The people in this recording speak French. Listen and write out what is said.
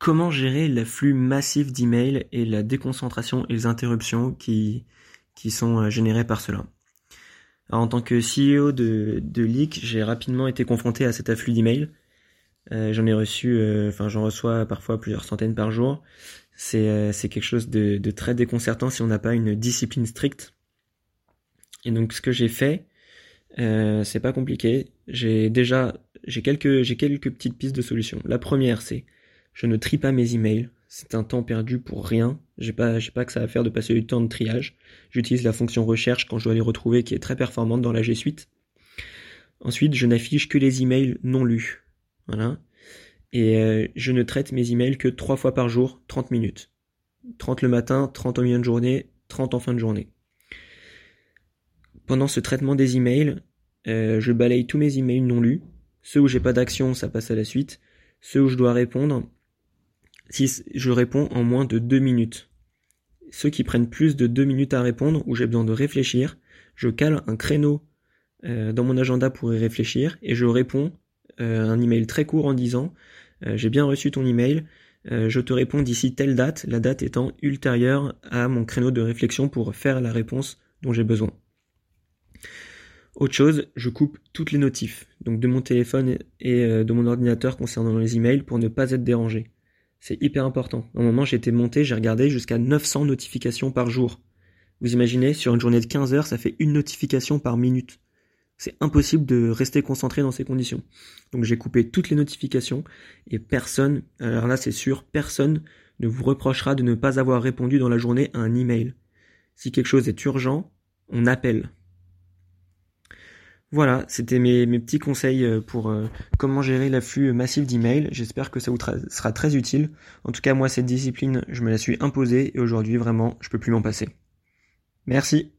comment gérer l'afflux massif d'emails et la déconcentration et les interruptions qui, qui sont euh, générées par cela? en tant que CEO de, de Leak, j'ai rapidement été confronté à cet afflux d'emails. Euh, j'en ai reçu, euh, enfin j'en reçois parfois plusieurs centaines par jour. C'est c'est quelque chose de, de, très déconcertant si on n'a pas une discipline stricte. Et donc ce que j'ai fait, c'est pas compliqué. J'ai déjà j'ai quelques j'ai quelques petites pistes de solutions. La première c'est je ne trie pas mes emails. C'est un temps perdu pour rien. J'ai pas, j'ai pas que ça à faire de passer du temps de triage. J'utilise la fonction recherche quand je dois les retrouver qui est très performante dans la G Suite. Ensuite, je n'affiche que les emails non lus. Voilà. Et euh, je ne traite mes emails que trois fois par jour, 30 minutes. 30 le matin, 30 au milieu de journée, 30 en fin de journée. Pendant ce traitement des emails, euh, je balaye tous mes emails non lus. Ceux où j'ai pas d'action, ça passe à la suite. Ceux où je dois répondre, si je réponds en moins de deux minutes. Ceux qui prennent plus de deux minutes à répondre, où j'ai besoin de réfléchir, je cale un créneau euh, dans mon agenda pour y réfléchir et je réponds euh, un email très court en disant euh, j'ai bien reçu ton email, je te réponds d'ici telle date, la date étant ultérieure à mon créneau de réflexion pour faire la réponse dont j'ai besoin. Autre chose, je coupe toutes les notifs, donc de mon téléphone et de mon ordinateur concernant les emails pour ne pas être dérangé. C'est hyper important. À un moment, j'étais monté, j'ai regardé jusqu'à 900 notifications par jour. Vous imaginez, sur une journée de 15 heures, ça fait une notification par minute. C'est impossible de rester concentré dans ces conditions. Donc j'ai coupé toutes les notifications et personne, alors là c'est sûr, personne ne vous reprochera de ne pas avoir répondu dans la journée à un email. Si quelque chose est urgent, on appelle. Voilà, c'était mes, petits conseils euh, pour euh, comment gérer l'afflux massif d'emails. J'espère que ça vous sera très utile. En tout cas, moi, cette discipline, je me la suis imposée et aujourd'hui, vraiment, je peux plus m'en passer. Merci.